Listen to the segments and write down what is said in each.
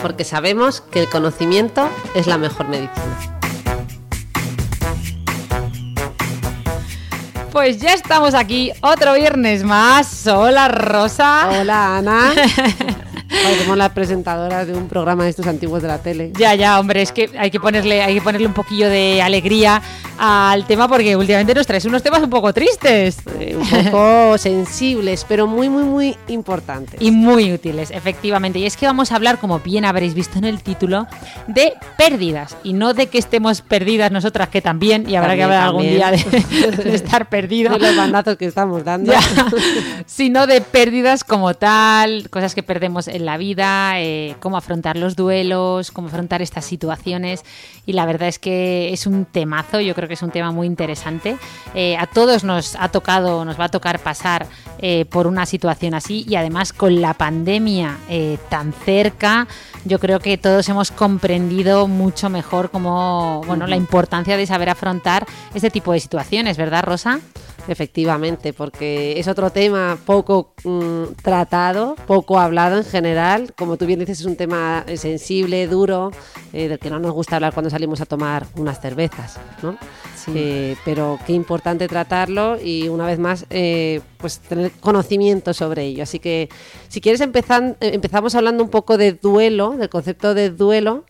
Porque sabemos que el conocimiento es la mejor medicina. Pues ya estamos aquí otro viernes más. Hola Rosa. Hola Ana. Parecemos las presentadoras de un programa de estos antiguos de la tele. Ya, ya, hombre, es que hay que ponerle, hay que ponerle un poquillo de alegría al tema porque últimamente nos traes unos temas un poco tristes Eh, un poco sensibles, pero muy, muy, muy importantes. y muy útiles, efectivamente. Y es que vamos a hablar, como bien habréis visto en el título, de pérdidas y no de que estemos perdidas nosotras, que también, y habrá que También, hablar algún día de, de estar perdido. de los bandazos que estamos dando. Ya, sino de pérdidas como tal, cosas que perdemos en la vida, eh, cómo afrontar los duelos, cómo afrontar estas situaciones. Y la verdad es que es un temazo, yo creo que es un tema muy interesante. Eh, a todos nos ha tocado, nos va a tocar pasar eh, por una situación así y además con la pandemia eh, tan cerca, yo creo que todos hemos comprendido mucho mejor cómo, bueno, la importancia de saber afrontar este tipo de situaciones, ¿verdad, Rosa? Efectivamente, porque es otro tema poco mm, tratado, poco hablado en general. Como tú bien dices, es un tema sensible, duro, eh, del que no nos gusta hablar cuando salimos a tomar unas cervezas, ¿no? Sí. Eh, pero qué importante tratarlo y una vez más, eh, pues tener conocimiento sobre ello. Así que, si quieres, empezan- eh, empezamos hablando un poco de duelo, del concepto de duelo.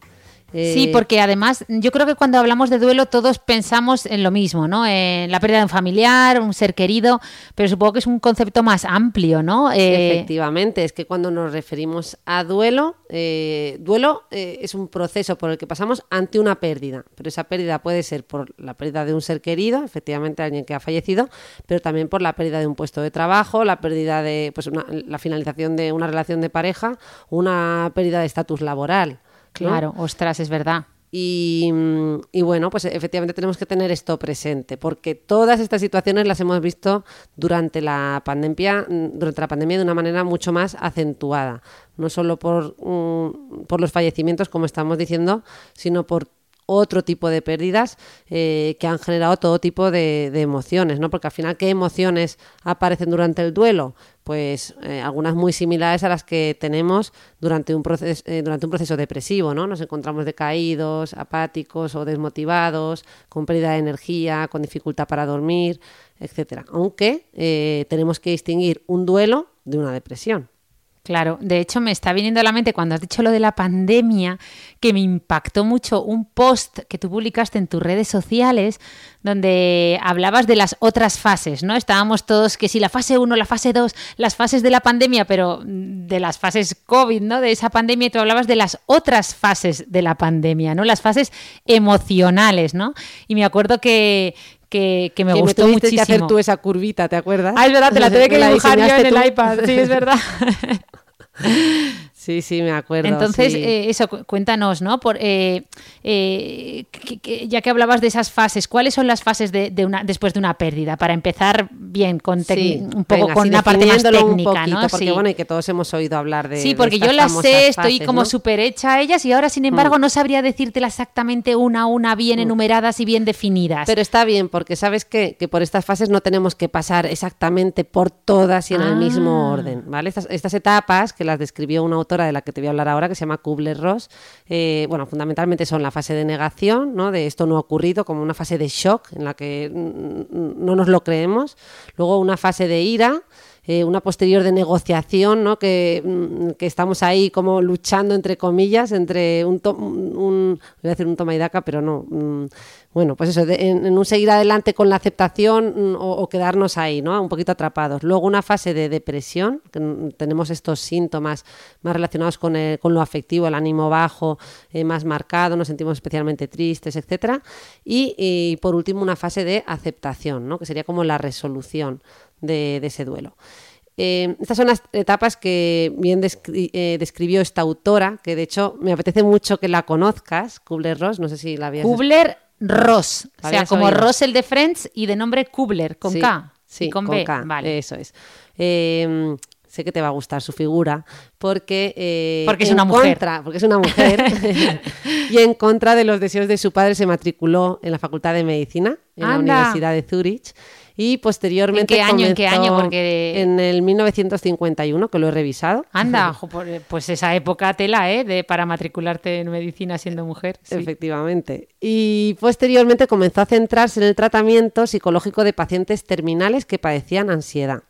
Sí, Eh, porque además yo creo que cuando hablamos de duelo todos pensamos en lo mismo, ¿no? En la pérdida de un familiar, un ser querido, pero supongo que es un concepto más amplio, ¿no? Eh, Efectivamente, es que cuando nos referimos a duelo, eh, duelo eh, es un proceso por el que pasamos ante una pérdida, pero esa pérdida puede ser por la pérdida de un ser querido, efectivamente alguien que ha fallecido, pero también por la pérdida de un puesto de trabajo, la pérdida de pues una- la finalización de una relación de pareja, una pérdida de estatus laboral. ¿No? claro, ostras, es verdad. Y, mm, y bueno, pues efectivamente tenemos que tener esto presente, porque todas estas situaciones las hemos visto durante la pandemia, mm, durante la pandemia de una manera mucho más acentuada, no solo por, mm, por los fallecimientos, como estamos diciendo, sino por otro tipo de pérdidas eh, que han generado todo tipo de, emociones, ¿no? Porque al final, ¿qué emociones aparecen durante el duelo? Pues eh, algunas muy similares a las que tenemos durante un, proceso, durante un proceso depresivo, ¿no? Nos encontramos decaídos, apáticos o desmotivados, con pérdida de energía, con dificultad para dormir, etcétera. Aunque eh, tenemos que distinguir un duelo de una depresión. Claro, de hecho me está viniendo a la mente cuando has dicho lo de la pandemia, que me impactó mucho un post que tú publicaste en tus redes sociales donde hablabas de las otras fases, ¿no? Estábamos todos que si la fase 1, la fase 2, las fases de la pandemia, pero de las fases COVID, ¿no? De esa pandemia, y tú hablabas de las otras fases de la pandemia, ¿no? Las fases emocionales, ¿no? Y me acuerdo que, que, que me Que gustó tuviste muchísimo. que hacer tú esa curvita, ¿te acuerdas? Ah, es verdad, te la tuve que dibujar yo en el iPad, sí, es verdad. え! Sí, sí, me acuerdo. Entonces, sí. eh, eso, cu- cuéntanos, ¿no? Por, eh, eh, que- que- ya que hablabas de esas fases, ¿cuáles son las fases de, de una, después de una pérdida? Para empezar bien, con Sí, un poco venga, con una parte más un técnica, poquito, ¿no? Porque sí. bueno, y que todos hemos oído hablar de Sí, de porque yo las sé, estoy fases, como ¿no? Mm. súper hecha a ellas y ahora, sin embargo, no sabría decírtelas exactamente una a una, bien enumeradas y bien definidas. Pero está bien, porque sabes que, que por estas fases no tenemos que pasar exactamente por todas y en el mismo Ah. orden, ¿vale? Estas, estas etapas, que las describió una autora de la que te voy a hablar ahora, que se llama Kubler-Ross, eh, bueno, fundamentalmente son la fase de negación, ¿no? De esto no ha ocurrido, como una fase de shock en la que no nos lo creemos. Luego una fase de ira, eh, una posterior de negociación, ¿no? que, mm, que estamos ahí como luchando entre comillas, entre un, to- un voy a decir un toma y daca, pero no. mm, bueno, pues eso, en, un seguir adelante con la aceptación mm, o, quedarnos ahí, ¿no? Un poquito atrapados. Luego una fase de depresión, que tenemos estos síntomas más relacionados con, el- con lo afectivo, el ánimo bajo, eh, más marcado, nos sentimos especialmente tristes, etcétera. Y, y, por último una fase de aceptación, ¿no? Que sería como la resolución de, de ese duelo. Eh, estas son las etapas que bien descri- eh, describió esta autora, que de hecho me apetece mucho que la conozcas, Kubler-Ross, no sé si la habías Kubler-Ross. O sea, ¿Habías como oído? Ross el de Friends y de nombre Kubler, con Sí, K. Sí, y con, con B. K, Vale. Eso es. Eh, sé que te va a gustar su figura porque... eh, Porque es una mujer. contra- porque es una mujer. y en contra de los deseos de su padre se matriculó en la Facultad de Medicina en la. Universidad de Zurich. Y posteriormente. ¿En qué año, en qué año? Porque- En el 1951, que lo he revisado. Anda, pues esa época tela, ¿eh? De, para matricularte en medicina siendo mujer. sí. Efectivamente. Y posteriormente comenzó a centrarse en el tratamiento psicológico de pacientes terminales que padecían ansiedad.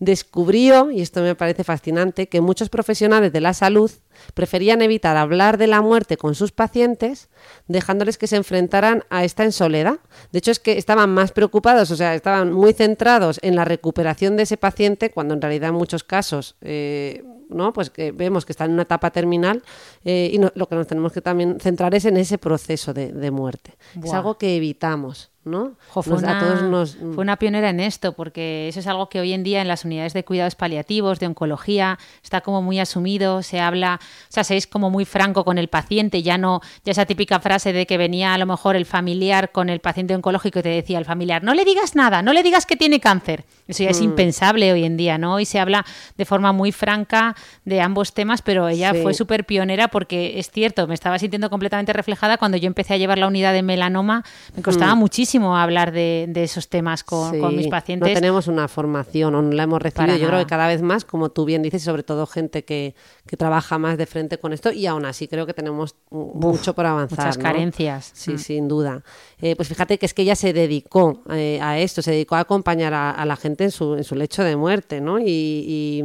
Descubrió, y esto me parece fascinante, que muchos profesionales de la salud preferían evitar hablar de la muerte con sus pacientes, dejándoles que se enfrentaran a esta en soledad. De hecho, es que estaban más preocupados, o sea, estaban muy centrados en la recuperación de ese paciente, cuando en realidad en muchos casos, eh, ¿no? Pues que vemos que está en una etapa terminal eh, y no- lo que nos tenemos que también centrar es en ese proceso de, de muerte. Es algo que evitamos, ¿no? Jo, fue, Nos- a una, todos nos- fue una pionera en esto, porque eso es algo que hoy en día en las unidades de cuidados paliativos, de oncología, está como muy asumido, se habla, o sea, se es como muy franco con el paciente, ya no, ya esa típica frase de que venía a lo mejor el familiar con el paciente oncológico y te decía el familiar, no le digas nada, no le digas que tiene cáncer. Eso Mm. ya es impensable hoy en día, ¿no? Hoy se habla de forma muy franca de ambos temas, pero ella Sí. fue súper pionera porque es cierto, me estaba sintiendo completamente reflejada cuando yo empecé a llevar la unidad de melanoma, me costaba muchísimo hablar de, de esos temas con, mis pacientes. No tenemos una formación o no la hemos recibido. Para Yo creo que cada vez más, como tú bien dices, sobre todo gente que, que trabaja más de frente con esto y aún así creo que tenemos mucho por avanzar. muchas ¿no? carencias. Sí, Mm. sin duda. Eh, pues fíjate que es que ella se dedicó eh, a esto, se dedicó a acompañar a, a la gente en su, en su lecho de muerte, ¿no? Y, y,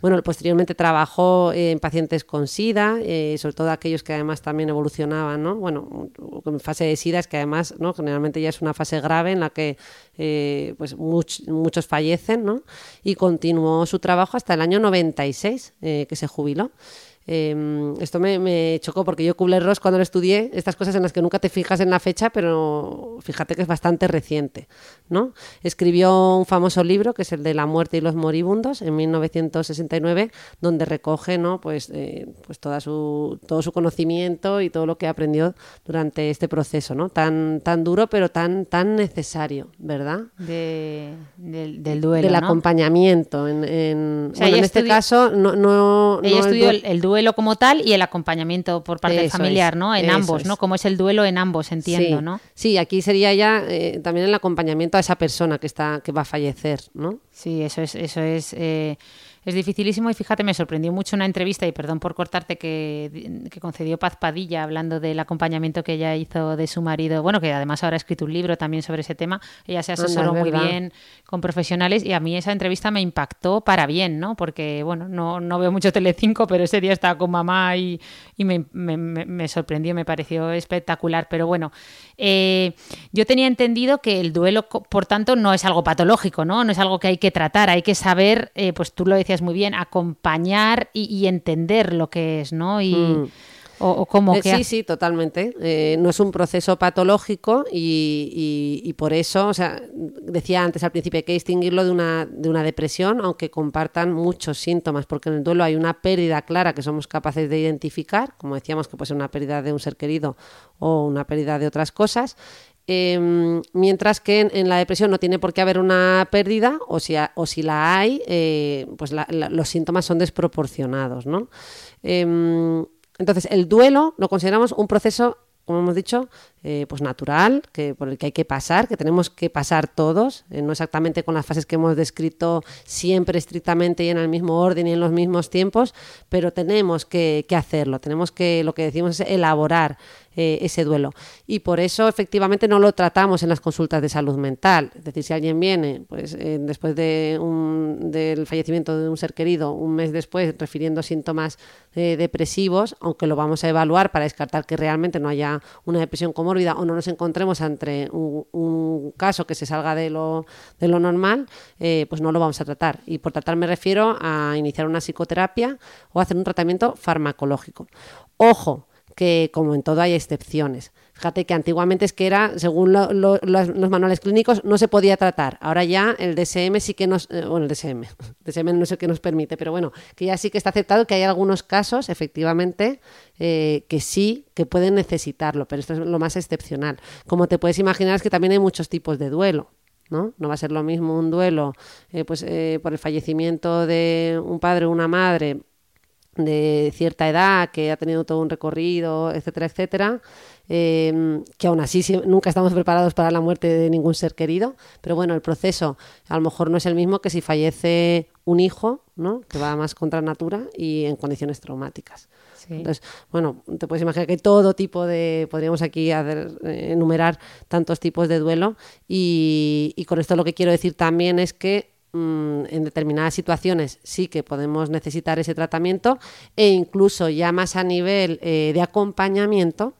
bueno, posteriormente trabajó eh, en pacientes con SIDA, eh, sobre todo aquellos que además también evolucionaban, ¿no? Bueno, en fase de SIDA es que además, ¿no? Generalmente ya es una fase grave en la que eh, pues much- muchos fallecen, ¿no? Y continuó su trabajo hasta el año 96, eh, que se jubiló. Eh, esto me, me chocó porque yo Kubler-Ross cuando lo estudié, estas cosas en las que nunca te fijas en la fecha, pero fíjate que es bastante reciente, ¿no? Escribió un famoso libro que es el de La muerte y los moribundos en 1969, donde recoge, ¿no? Pues, eh, pues toda su, todo su conocimiento y todo lo que aprendió durante este proceso, ¿no? Tan, tan duro, pero tan, tan necesario, ¿verdad? De- del, del duelo. Del ¿no? acompañamiento. En, en- O sea, bueno, en este caso, no. no Ella no estudió el, el duelo como tal y el acompañamiento por parte Eso familiar, es, ¿no? En ambos, ¿no? Como es el duelo en ambos, entiendo, sí, ¿no? Sí, aquí sería ya eh, también el acompañamiento a esa persona que está que va a fallecer, ¿no? Sí, eso es, eso es, eh, es dificilísimo y fíjate, me sorprendió mucho una entrevista, y perdón por cortarte, que, que concedió Paz Padilla hablando del acompañamiento que ella hizo de su marido, bueno, que además ahora ha escrito un libro también sobre ese tema, ella se asesoró es muy bien con profesionales y a mí esa entrevista me impactó para bien, ¿no? Porque, bueno, no, no veo mucho Telecinco, pero ese día estaba con mamá y, y me, me- me- sorprendió, me pareció espectacular, pero bueno, eh, yo tenía entendido que el duelo, por tanto, no es algo patológico, ¿no? No es algo que hay que tratar, hay que saber, eh, pues tú lo decías muy bien, acompañar y, y entender lo que es, ¿no? Y, Mm. o, o cómo Eh, que sí, sí, totalmente. Eh, no es un proceso patológico y, y- y por eso, o sea, decía antes al principio, hay que distinguirlo de una, de una depresión, aunque compartan muchos síntomas, porque en el duelo hay una pérdida clara que somos capaces de identificar, como decíamos que puede ser una pérdida de un ser querido o una pérdida de otras cosas. Eh, mientras que en, la depresión no tiene por qué haber una pérdida o si, o si la hay, eh, pues la- la- los síntomas son desproporcionados, ¿no? Em, entonces, el duelo lo consideramos un proceso, como hemos dicho, eh, pues natural, que, por el que hay que pasar, que tenemos que pasar todos, eh, no exactamente con las fases que hemos descrito siempre estrictamente y en el mismo orden y en los mismos tiempos, pero tenemos que, que hacerlo, tenemos que, lo que decimos es elaborar eh, ese duelo. Y por eso efectivamente no lo tratamos en las consultas de salud mental. Es decir, si alguien viene pues, eh, después del fallecimiento de un ser querido, un mes después, refiriendo síntomas eh, depresivos, aunque lo vamos a evaluar para descartar que realmente no haya una depresión comórbida o no nos encontremos ante un, un caso que se salga de lo, de lo normal, pues no lo vamos a tratar. Y por tratar me refiero a iniciar una psicoterapia o hacer un tratamiento farmacológico. Ojo, que como en todo hay excepciones. Fíjate que antiguamente es que era, según lo- lo- los, manuales clínicos, no se podía tratar. Ahora ya el DSM sí que nos... eh, bueno, el DSM. DSM no sé qué nos permite, pero bueno, que ya sí que está aceptado que hay algunos casos, efectivamente, eh, que sí, que pueden necesitarlo, pero esto es lo más excepcional. Como te puedes imaginar es que también hay muchos tipos de duelo. ¿no? No va a ser lo mismo un duelo eh, pues, por el fallecimiento de un padre o una madre de cierta edad, que ha tenido todo un recorrido, etcétera, etcétera, eh, que aún así sí- nunca estamos preparados para la muerte de ningún ser querido, pero bueno, el proceso a lo mejor no es el mismo que si fallece un hijo, ¿no? que va más contra natura y en condiciones traumáticas. Sí. Entonces, bueno, te puedes imaginar que todo tipo de, podríamos aquí hacer, eh, enumerar tantos tipos de duelo y, y con esto lo que quiero decir también es que mm, en determinadas situaciones sí que podemos necesitar ese tratamiento e incluso ya más a nivel eh, de acompañamiento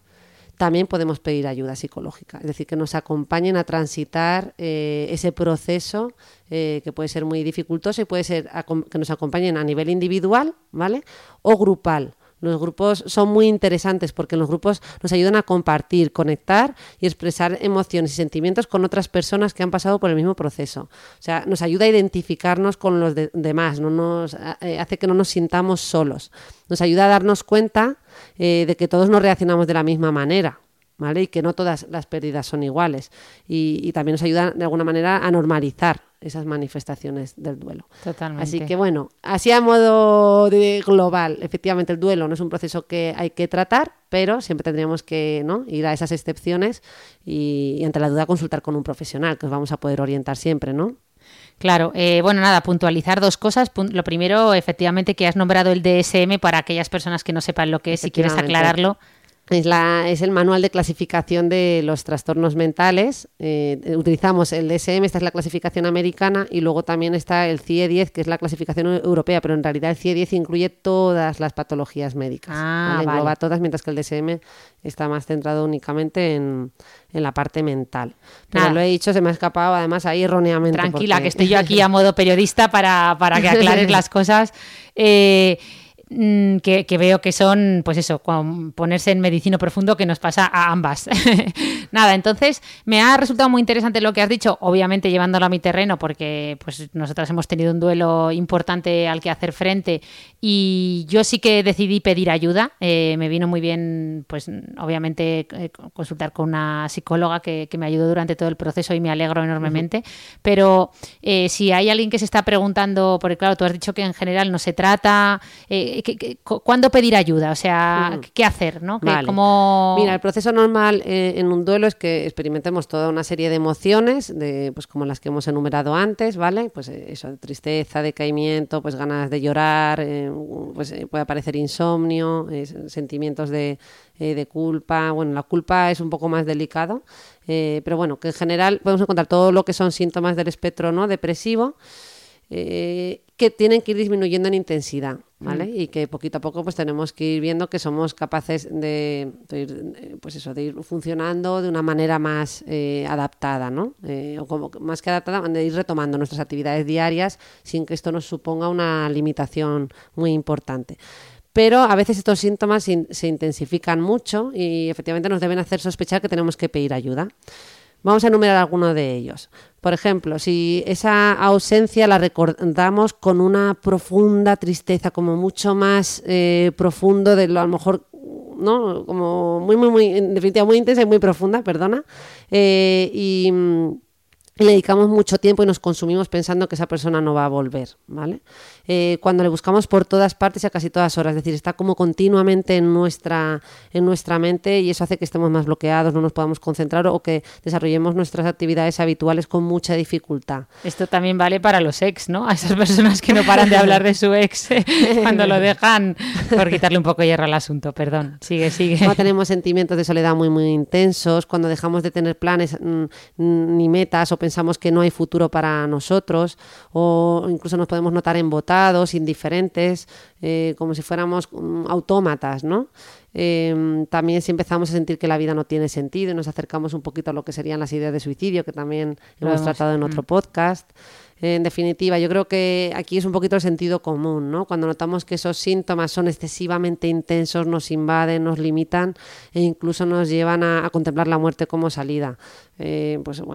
también podemos pedir ayuda psicológica, es decir, que nos acompañen a transitar eh, ese proceso eh, que puede ser muy dificultoso y puede ser que nos acompañen a nivel individual, ¿vale? O grupal. Los grupos son muy interesantes porque los grupos nos ayudan a compartir, conectar y expresar emociones y sentimientos con otras personas que han pasado por el mismo proceso. O sea, nos ayuda a identificarnos con los de- demás, no nos, eh, hace que no nos sintamos solos. Nos ayuda a darnos cuenta eh, de que todos no reaccionamos de la misma manera. ¿Vale? Y que no todas las pérdidas son iguales. Y, y también nos ayuda de alguna manera a normalizar esas manifestaciones del duelo. Totalmente. Así que bueno, así a modo de global, efectivamente el duelo no es un proceso que hay que tratar, pero siempre tendríamos que ¿no? ir a esas excepciones y, y ante la duda consultar con un profesional, que os vamos a poder orientar siempre, ¿no? Claro, eh, bueno, nada, puntualizar dos cosas. Lo primero, efectivamente, que has nombrado el DSM para aquellas personas que no sepan lo que es, si quieres aclararlo. Es, la, es el manual de clasificación de los trastornos mentales. Eh, utilizamos el DSM, esta es la clasificación americana, y luego también está el CIE-10, que es la clasificación eu- europea, pero en realidad el CIE-10 incluye todas las patologías médicas. Ah, ¿vale? Engloba vale. todas, mientras que el DSM está más centrado únicamente en, en la parte mental. Pero Nada. lo he dicho, se me ha escapado además ahí erróneamente. Tranquila, porque- que estoy yo aquí a modo periodista para, para que aclares las cosas. Eh, que, que veo que son, pues eso, ponerse en medicino profundo que nos pasa a ambas. Nada, entonces me ha resultado muy interesante lo que has dicho, obviamente llevándolo a mi terreno, porque pues nosotras hemos tenido un duelo importante al que hacer frente y yo sí que decidí pedir ayuda. Eh, me vino muy bien, pues obviamente, eh, consultar con una psicóloga que, que me ayudó durante todo el proceso y me alegro enormemente. Pero eh, si hay alguien que se está preguntando, porque claro, tú has dicho que en general no se trata, ¿qué- qué- cu- ¿cuándo pedir ayuda? O sea, Mm. ¿qué hacer? ¿no? Vale. Mira, el proceso normal eh, en un duelo es que experimentemos toda una serie de emociones, de, pues como las que hemos enumerado antes, ¿vale? Pues eh, eso, tristeza, decaimiento, pues ganas de llorar, eh, pues eh, puede aparecer insomnio, eh, sentimientos de, de culpa. Bueno, la culpa es un poco más delicado, eh, pero bueno, que en general podemos encontrar todo lo que son síntomas del espectro no depresivo eh, que tienen que ir disminuyendo en intensidad, ¿vale? Y que poquito a poco pues tenemos que ir viendo que somos capaces de, de ir, eh, pues eso, de ir funcionando de una manera más eh, adaptada, ¿no? Eh, o como más que adaptada, de ir retomando nuestras actividades diarias sin que esto nos suponga una limitación muy importante. Pero a veces estos síntomas in- se intensifican mucho y efectivamente nos deben hacer sospechar que tenemos que pedir ayuda. Vamos a enumerar algunos de ellos. Por ejemplo, si esa ausencia la recordamos con una profunda tristeza, como mucho más eh, profundo de lo a lo mejor, ¿no? Como muy, muy, muy, en definitiva, muy intensa y muy profunda, perdona. Eh, y, mm, y le dedicamos mucho tiempo y nos consumimos pensando que esa persona no va a volver, ¿vale? Eh, cuando le buscamos por todas partes y a casi todas horas, es decir, está como continuamente en nuestra, en nuestra mente y eso hace que estemos más bloqueados, no nos podamos concentrar o que desarrollemos nuestras actividades habituales con mucha dificultad. Esto también vale para los ex, ¿no? A esas personas que no paran de hablar de su ex eh, cuando lo dejan, por quitarle un poco hierro al asunto, perdón. Sigue, sigue. Cuando tenemos sentimientos de soledad muy, muy intensos, cuando dejamos de tener planes mm, ni metas o pensamos que no hay futuro para nosotros, o incluso nos podemos notar embotados, indiferentes, eh, como si fuéramos mm, autómatas, ¿no? Eh, también si empezamos a sentir que la vida no tiene sentido y nos acercamos un poquito a lo que serían las ideas de suicidio, que también hemos hemos- tratado en otro podcast. En definitiva, yo creo que aquí es un poquito el sentido común, ¿no? Cuando notamos que esos síntomas son excesivamente intensos, nos invaden, nos limitan e incluso nos llevan a, a contemplar la muerte como salida. Eh, pues bueno,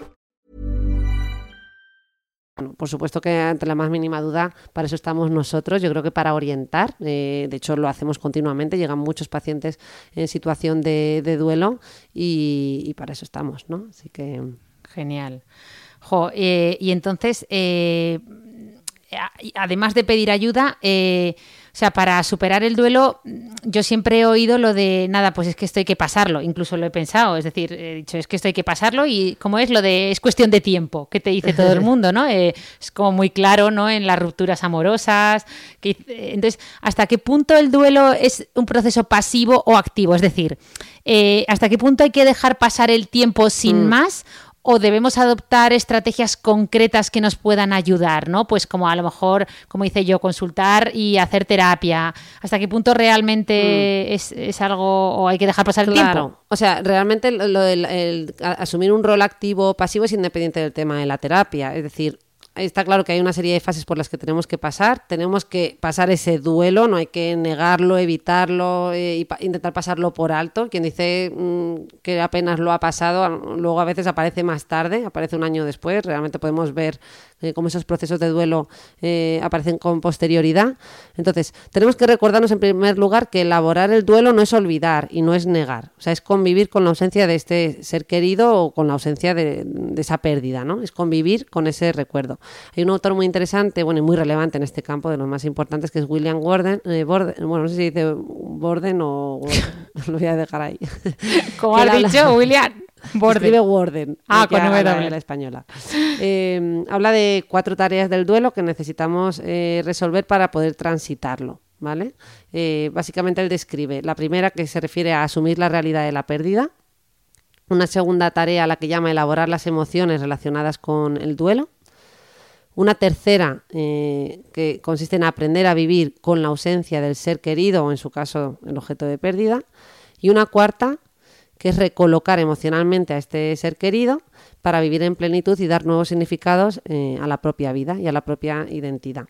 por supuesto que ante la más mínima duda, para eso estamos nosotros, yo creo que para orientar, eh, de hecho lo hacemos continuamente, llegan muchos pacientes en situación de, duelo y, para eso estamos, ¿no? Así que... Genial. Jo, eh, y entonces, eh, además de pedir ayuda, sea, para superar el duelo, yo siempre he oído lo de, nada, pues es que esto hay que pasarlo, incluso lo he pensado, es decir, he dicho, es que esto hay que pasarlo y como es lo de, es cuestión de tiempo, que te dice todo el mundo, ¿no? Eh, es como muy claro, ¿no? En las rupturas amorosas, que, eh, entonces, ¿hasta qué punto el duelo es un proceso pasivo o activo? Es decir, eh, ¿hasta qué punto hay que dejar pasar el tiempo sin más? ¿O debemos adoptar estrategias concretas que nos puedan ayudar, ¿no? Pues como a lo mejor, como hice yo, consultar y hacer terapia. ¿Hasta qué punto realmente es, es algo o hay que dejar pasar el Claro, tiempo? o sea, realmente lo del el asumir un rol activo o pasivo es independiente del tema de la terapia. Es decir, está claro que hay una serie de fases por las que tenemos que pasar. Tenemos que pasar ese duelo, no hay que negarlo, evitarlo pa- intentar pasarlo por alto. Quien dice mm, que apenas lo ha pasado, luego a veces aparece más tarde, aparece un año después. Realmente podemos ver eh, cómo esos procesos de duelo eh, aparecen con posterioridad. Entonces, tenemos que recordarnos en primer lugar que elaborar el duelo no es olvidar y no es negar. O sea, es convivir con la ausencia de este ser querido o con la ausencia de, de esa pérdida, ¿no? Es convivir con ese recuerdo. Hay un autor muy interesante, bueno, y muy relevante en este campo, de los más importantes, que es William Gordon. eh, Borden, bueno, no sé si dice Borden o Gordon, lo voy a dejar ahí. Como has habla- dicho, William. Escribe Borde. Warden. Ah, que con habla W. de la española. Eh, habla de cuatro tareas del duelo que necesitamos eh, resolver para poder transitarlo. ¿Vale? Eh, básicamente él describe la primera que se refiere a asumir la realidad de la pérdida, una segunda tarea a la que llama elaborar las emociones relacionadas con el duelo, una tercera eh, que consiste en aprender a vivir con la ausencia del ser querido o en su caso el objeto de pérdida, y una cuarta que es recolocar emocionalmente a este ser querido para vivir en plenitud y dar nuevos significados eh, a la propia vida y a la propia identidad.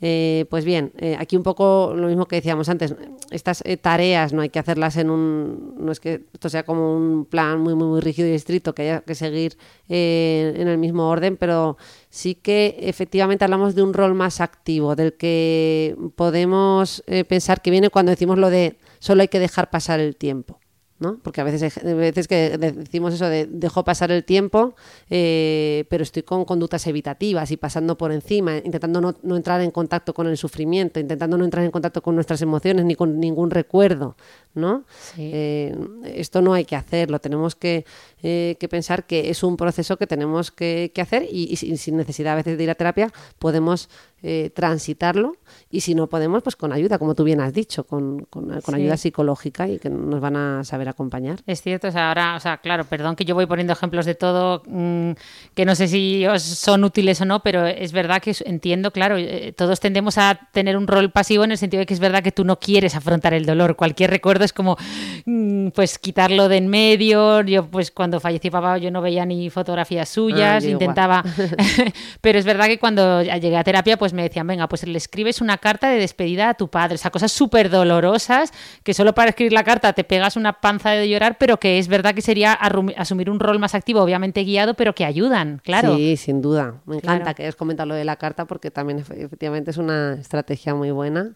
Eh, pues bien, eh, aquí un poco lo mismo que decíamos antes, estas tareas no hay que hacerlas en un, no es que esto sea como un plan muy, muy, muy rígido y estricto que haya que seguir en el mismo orden, pero sí que efectivamente hablamos de un rol más activo, del que podemos pensar que viene cuando decimos lo de solo hay que dejar pasar el tiempo. ¿No? Porque a veces, hay veces que decimos eso de dejo pasar el tiempo, eh, pero estoy con conductas evitativas y pasando por encima, intentando no, no, entrar en contacto con el sufrimiento, intentando no entrar en contacto con nuestras emociones ni con ningún recuerdo, ¿no? Sí. Eh, esto no hay que hacerlo, tenemos que, eh, que, pensar que es un proceso que tenemos que, que hacer y, y, sin necesidad a veces de ir a terapia podemos eh, transitarlo y si no podemos, pues con ayuda, como tú bien has dicho, con, con, con sí. ayuda psicológica y que nos van a saber acompañar. Es cierto, o sea, ahora, o sea, claro, perdón que yo voy poniendo ejemplos de todo mmm, que no sé si os son útiles o no, pero es verdad que entiendo, claro, eh, todos tendemos a tener un rol pasivo en el sentido de que es verdad que tú no quieres afrontar el dolor, cualquier recuerdo es como mm, pues quitarlo de en medio. Yo pues cuando falleció papá yo no veía ni fotografías suyas, Ah, intentaba... Pero es verdad que cuando llegué a terapia pues me decían, venga, pues le escribes una carta de despedida a tu padre. O sea, cosas súper dolorosas que solo para escribir la carta te pegas una panza de llorar, pero que es verdad que sería asumir un rol más activo, obviamente guiado, pero que ayudan, claro. Sí, sin duda. Me encanta Claro. que hayas comentado lo de la carta porque también efe- efectivamente es una estrategia muy buena.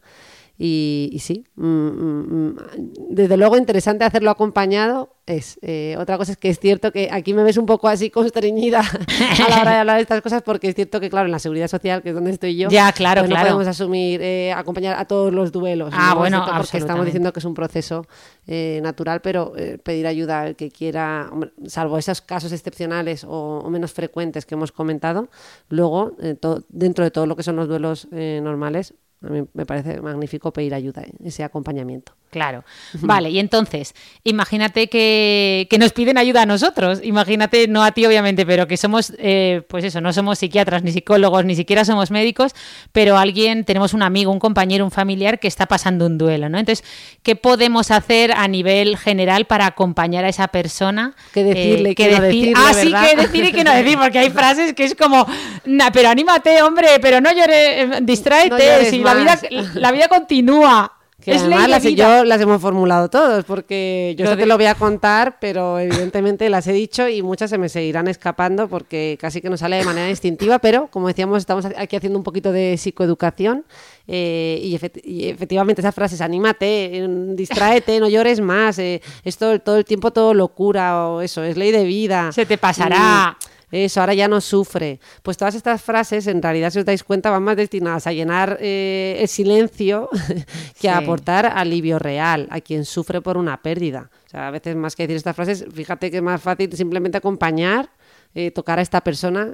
Y, y sí, mm, mm, mm, desde luego interesante hacerlo acompañado es. Eh, otra cosa es que es cierto que aquí me ves un poco así constreñida a la hora de hablar de estas cosas porque es cierto que, claro, en la seguridad social, que es donde estoy yo, Ya, claro, pues no podemos asumir, eh, acompañar a todos los duelos. Ah, ¿no? bueno, porque estamos diciendo que es un proceso eh, natural, pero eh, pedir ayuda al que quiera, hombre, salvo esos casos excepcionales o, o menos frecuentes que hemos comentado, luego, dentro de todo lo que son los duelos eh, normales, a mí me parece magnífico pedir ayuda, eh, ese acompañamiento. Claro. Vale, y entonces, imagínate que, que nos piden ayuda a nosotros. Imagínate, no a ti obviamente, pero que somos, eh, pues eso, no somos psiquiatras, ni psicólogos, ni siquiera somos médicos, pero alguien, tenemos un amigo, un compañero, un familiar que está pasando un duelo, ¿no? Entonces, ¿qué podemos hacer a nivel general para acompañar a esa persona? Eh, Qué decirle, qué qué no decir. decirle, ah, sí, qué decir y qué no decir, porque hay frases que es como, "Nah, pero anímate, hombre, pero no llores, eh, distráete, No llores si la vida, más". la vida continúa. Que es ley además de las, yo las hemos formulado todos, porque yo esto de- te lo voy a contar, pero evidentemente las he dicho y muchas se me seguirán escapando porque casi que nos sale de manera instintiva, pero como decíamos, estamos aquí haciendo un poquito de psicoeducación eh, y, efect- y efectivamente esas frases, anímate, eh, distráete, no llores más, eh, esto todo el tiempo todo locura o eso, es ley de vida. Se te pasará. Mm, eso, ahora ya no sufre. Pues todas estas frases, en realidad, si os dais cuenta, van más destinadas a llenar eh, el silencio que a Sí. aportar alivio real a quien sufre por una pérdida. O sea, a veces más que decir estas frases, fíjate que es más fácil simplemente acompañar. eh, tocar a esta persona,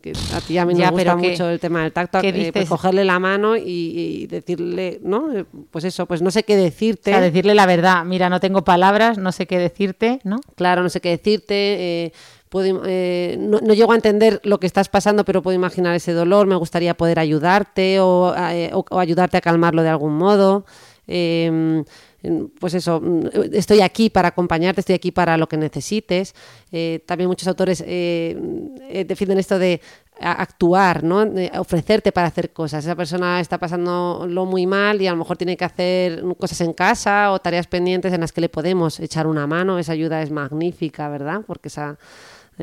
que a ti a mí Ya, gusta pero ¿qué- mucho el tema del tacto, eh, pues cogerle la mano y, y decirle, ¿no? Eh, Pues eso, pues no sé qué decirte. O sea, decirle la verdad, mira, no tengo palabras, no sé qué decirte, ¿no? Claro, no sé qué decirte. eh, puedo eh, no, no llego a entender lo que estás pasando, pero puedo imaginar ese dolor. Me gustaría poder ayudarte o, eh, o- o ayudarte a calmarlo de algún modo. Eh, pues eso, mm, estoy aquí para acompañarte, estoy aquí para lo que necesites. Eh, también muchos autores eh, eh, defienden esto de actuar, ¿no? De ofrecerte para hacer cosas. Esa persona está pasándolo muy mal y a lo mejor tiene que hacer cosas en casa o tareas pendientes en las que le podemos echar una mano. Esa ayuda es magnífica, ¿verdad? Porque esa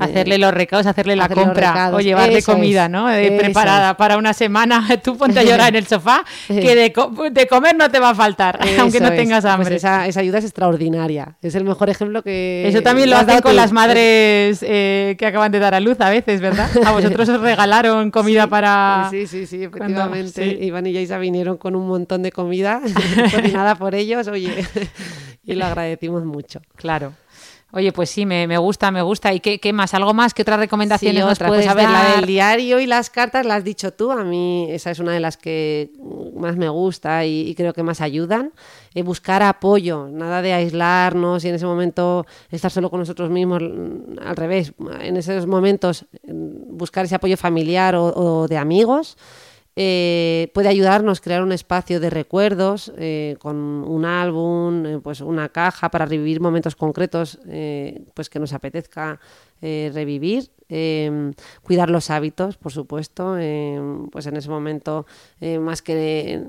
Hacerle los recados, hacerle la hacerle compra o llevarle eso comida, es, ¿no? Eh, preparada es. para una semana. Tú ponte a llorar en el sofá, que de, co- de comer no te va a faltar, aunque no es. tengas Pues hambre. esa, esa ayuda es extraordinaria. Es el mejor ejemplo que. Eso también lo has hacen dado con tú. las madres eh, que acaban de dar a luz a veces, ¿verdad? A vosotros os regalaron comida para... Sí, sí, sí, cuando- efectivamente. sí. Iván y Yaisa vinieron con un montón de comida cocinada por ellos, oye, y lo agradecimos mucho. Claro. Oye, pues sí, me, me gusta, me gusta. ¿Y qué, qué más? ¿Algo más? ¿Qué otras recomendaciones Sí, nos otra, puedes pues a ver, la del diario y las cartas las has dicho tú. A mí esa es una de las que más me gusta y, y creo que más ayudan. Eh, buscar apoyo, nada de aislarnos y en ese momento estar solo con nosotros mismos. mm, Al revés, en esos momentos mm, buscar ese apoyo familiar o, o de amigos. Eh, puede ayudarnos crear un espacio de recuerdos eh, con un álbum, eh, pues una caja para revivir momentos concretos eh, pues que nos apetezca eh, revivir. Eh, cuidar los hábitos, por supuesto, eh, pues en ese momento, eh, más, que,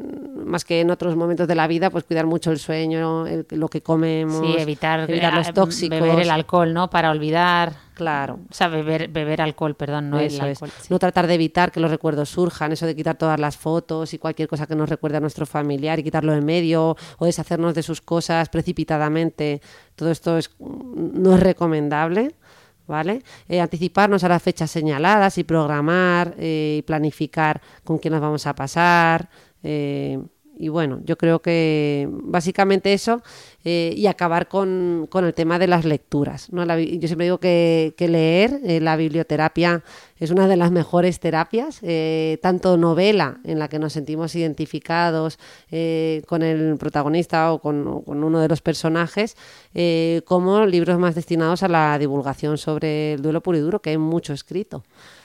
más que en otros momentos de la vida, pues cuidar mucho el sueño, el- lo que comemos, Sí, evitar, evitar eh, los tóxicos. beber el alcohol, ¿no? Para olvidar. Claro. O sea, beber, beber alcohol, perdón, no Eso el es. alcohol. sí. No tratar de evitar que los recuerdos surjan, eso de quitar todas las fotos y cualquier cosa que nos recuerde a nuestro familiar y quitarlo en medio o deshacernos de sus cosas precipitadamente. Todo esto es, no es recomendable. ¿Vale? Eh, anticiparnos a las fechas señaladas y programar eh, y planificar con quién nos vamos a pasar. Y bueno, yo creo que básicamente eso eh, y acabar con, con el tema de las lecturas. ¿no? La yo siempre digo que, que leer, eh, la biblioterapia es una de las mejores terapias, eh, tanto novela en la que nos sentimos identificados eh, con el protagonista o con, o con uno de los personajes, eh, como libros más destinados a la divulgación sobre el duelo puro y duro, que hay mucho escrito.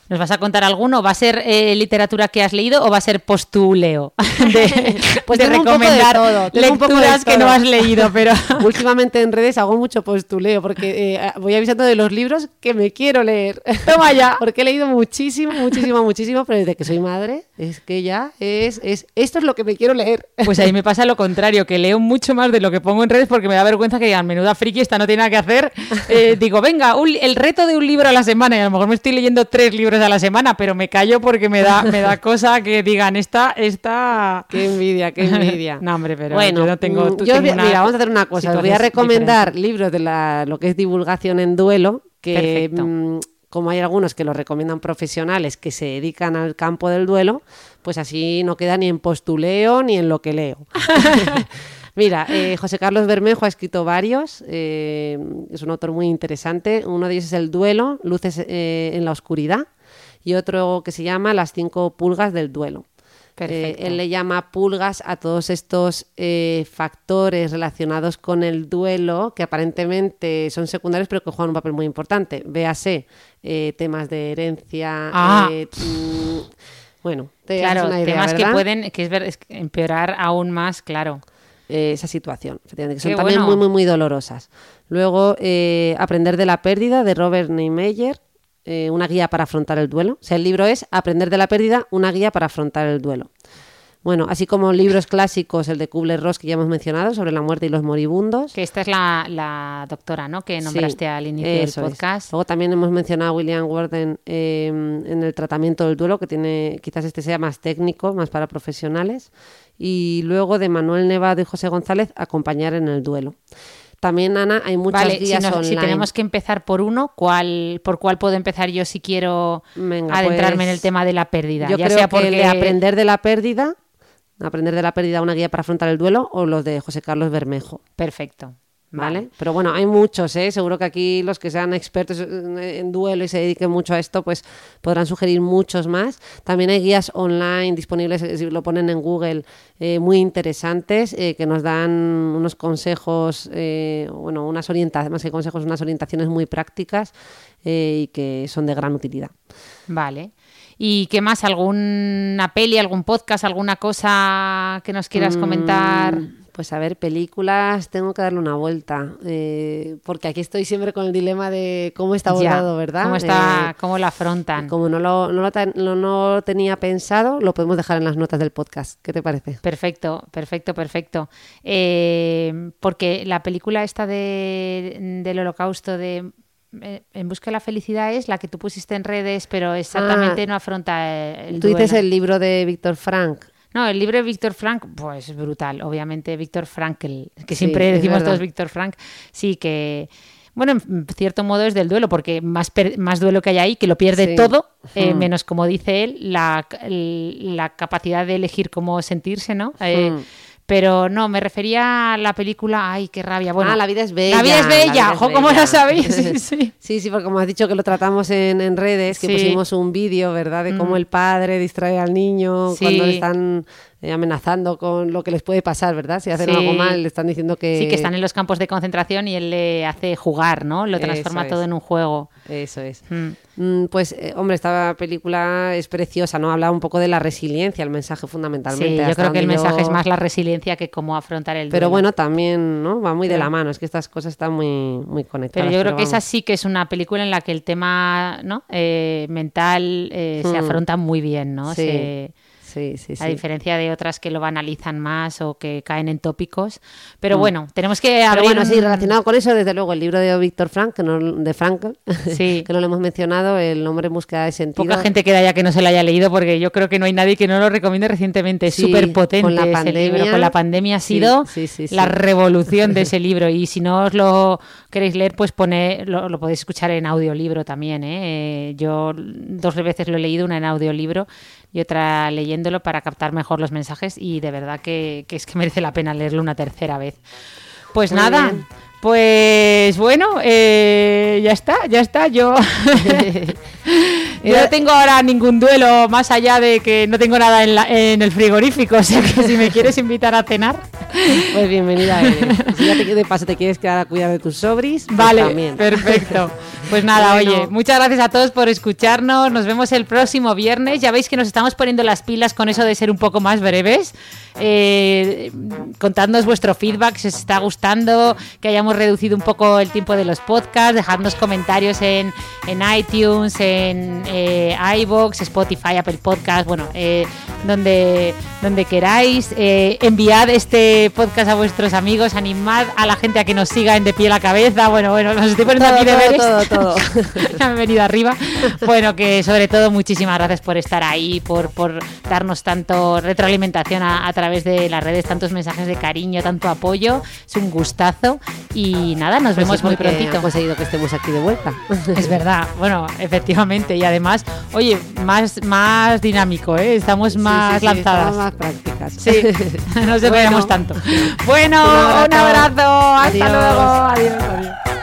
¿Nos vas a contar alguno? ¿Va a ser eh, literatura que has leído o va a ser postuleo? De, Pues de poco de recomendar todo, de lecturas que no has leído, pero... Últimamente en redes hago mucho postuleo porque eh, voy avisando de los libros que me quiero leer. Toma ya. Porque he leído muchísimo, muchísimo, muchísimo, pero desde que soy madre es que ya es, es esto es lo que me quiero leer. Pues ahí me pasa lo contrario, que leo mucho más de lo que pongo en redes porque me da vergüenza que digan, menuda friki, esta no tiene nada que hacer. Eh, digo, venga, un- el reto de un libro a la semana y a lo mejor me estoy leyendo tres libros a la semana, pero me callo porque me da, me da cosa que digan, esta, esta... Qué envidia, qué envidia. No, hombre, pero bueno, yo no tengo- mm, tú yo tengo voy- una mira, vamos a hacer una cosa. Os voy a recomendar libros de la, lo que es divulgación en duelo, que mm, como hay algunos que los recomiendan profesionales que se dedican al campo del duelo, pues así no queda ni en postuleo ni en lo que leo. Mira, eh, José Carlos Bermejo ha escrito varios, eh, es un autor muy interesante. Uno de ellos es El duelo, Luces eh, en la oscuridad, y otro que se llama Las cinco pulgas del duelo. Eh, él le llama pulgas a todos estos eh, factores relacionados con el duelo que aparentemente son secundarios pero que juegan un papel muy importante. Véase eh, temas de herencia. Ah. eh, mm, bueno, te Claro, haces una idea, temas que pueden que es ver- es empeorar aún más, claro. esa situación, que son Qué también bueno. muy, muy, muy dolorosas. Luego, Aprender de la pérdida de Robert Neymeyer, eh, una guía para afrontar el duelo. O sea, el libro es Aprender de la pérdida, una guía para afrontar el duelo. Bueno, así como libros clásicos, el de Kubler-Ross que ya hemos mencionado, sobre la muerte y los moribundos. Que esta es la, la doctora, ¿no? Que Sí, nombraste al inicio del es. podcast. Luego también hemos mencionado a William Warden eh, en el tratamiento del duelo, que tiene, quizás este sea más técnico, más para profesionales. Y luego de Manuel Nevado y José González, acompañar en el duelo. También, Ana, hay muchas Vale, si, tenemos que empezar por uno, ¿cuál, ¿por cuál puedo empezar yo si quiero Venga, adentrarme en pues, el tema de la pérdida? Yo ya creo sea que porque el de aprender de la pérdida, aprender de la pérdida, una guía para afrontar el duelo, o los de José Carlos Bermejo. Perfecto. ¿Vale? Pero bueno, hay muchos, ¿eh? Seguro que aquí los que sean expertos en duelo y se dediquen mucho a esto, pues podrán sugerir muchos más. También hay guías online disponibles, eh, si lo ponen en Google, eh, muy interesantes, eh, que nos dan unos consejos, eh, bueno, unas orientaciones, más que consejos, unas orientaciones muy prácticas eh, y que son de gran utilidad. Vale. ¿Y qué más? ¿Alguna peli, algún podcast, alguna cosa que nos quieras comentar? Mm, Pues a ver, películas, tengo que darle una vuelta, eh, porque aquí estoy siempre con el dilema de cómo está Ya, abordado, ¿verdad? ¿Cómo, está, Eh, ¿Cómo lo afrontan? Como no lo, no, lo ten- no- no tenía pensado, lo podemos dejar en las notas del podcast. ¿Qué te parece? Perfecto, perfecto, perfecto. Eh, porque la película esta de, del holocausto de eh, En busca de la felicidad es la que tú pusiste en redes, pero exactamente Ah, no afronta el Tú dices el libro de Víctor Frank. No, el libro de Víctor Frank, pues es brutal, obviamente Víctor Frankl, que siempre decimos todos Víctor Frank, sí que bueno, en cierto modo es del duelo, porque más, más duelo que hay ahí, que lo pierde Sí. todo, eh, Hmm. menos como dice él, la, la capacidad de elegir cómo sentirse, ¿no? Eh, Hmm. Pero no, me refería a la película, ay, qué rabia. Bueno, ah, La vida es bella. La vida es La bella, ojo, ¿cómo la sabéis? Sí, sí. Sí, sí, porque como has dicho que lo tratamos en, en redes, que Sí. pusimos un vídeo, ¿verdad? De cómo Mm. el padre distrae al niño cuando le están amenazando con lo que les puede pasar, ¿verdad? Si hacen Sí. algo mal, le están diciendo que... Sí, que están en los campos de concentración y él le hace jugar, ¿no? Lo transforma Eso todo es. en un juego. Eso es. Mm. Mm, Pues, eh, hombre, esta película es preciosa, ¿no? Habla un poco de la resiliencia, el mensaje fundamentalmente. Sí, yo creo que el mensaje es más la resiliencia que cómo afrontar el Pero duelo. bueno, también, ¿no? Va muy de Pero- la mano, es que estas cosas están muy, muy conectadas. Pero yo creo que esa sí que es una película en la que el tema ¿no? Eh, mental eh, se Hmm. afronta muy bien, ¿no? Sí, Se- sí, sí, A sí. diferencia de otras que lo banalizan más o que caen en tópicos. Pero bueno, tenemos que abrir. Pero bueno, sí, un- relacionado con eso, desde luego, el libro de Víctor Frank, que no, de Frank, Sí. que no lo hemos mencionado, El hombre en búsqueda de sentido. Poca gente queda ya que no se lo haya leído porque yo creo que no hay nadie que no lo recomiende recientemente. Es Sí, súper potente con la ese pandemia. libro. Con la pandemia ha Sí, sido sí, sí, sí. la revolución de ese libro. Y si no os lo queréis leer, pues pone, lo, lo podéis escuchar en audiolibro también. ¿eh? Eh, Yo dos veces lo he leído, una en audiolibro y otra leyéndolo para captar mejor los mensajes. Y de verdad que, que es que merece la pena leerlo una tercera vez. Pues Muy nada. bien. Pues bueno, eh, ya está, ya está. Yo Yo no tengo ahora ningún duelo más allá de que no tengo nada en, la- en el frigorífico, o sea que si me quieres invitar a cenar, Pues bienvenida eres. Si ya te, de paso te quieres quedar a cuidar de tus sobris, pues vale, también. perfecto. Pues nada, Bueno. oye, muchas gracias a todos por escucharnos, nos vemos el próximo viernes, ya veis que nos estamos poniendo las pilas con eso de ser un poco más breves, eh, contadnos vuestro feedback, si os está gustando, que hayamos reducido un poco el tiempo de los podcasts, dejadnos comentarios en, en iTunes, en eh, iVoox, Spotify, Apple Podcast, bueno, eh, donde, donde queráis. Eh, enviad este podcast a vuestros amigos, animad a la gente a que nos siga en De Pie a la Cabeza. Bueno, bueno, nos estoy poniendo Todo, aquí todo, deberes. todo, todo. ya me he venido arriba. Bueno, que sobre todo muchísimas gracias por estar ahí, por, por darnos tanto retroalimentación a, a través de las redes, tantos mensajes de cariño, tanto apoyo. Es un gustazo. Y nada, nos Pues vemos muy prontito. han conseguido que estemos aquí de vuelta. Es verdad, bueno, efectivamente, y además, oye, más, más dinámico, ¿eh? estamos más Sí, sí, lanzadas. estamos más prácticas. Sí, no se Bueno. tanto. Bueno, Un un abrazo, abrazo. hasta Adiós. luego, adiós.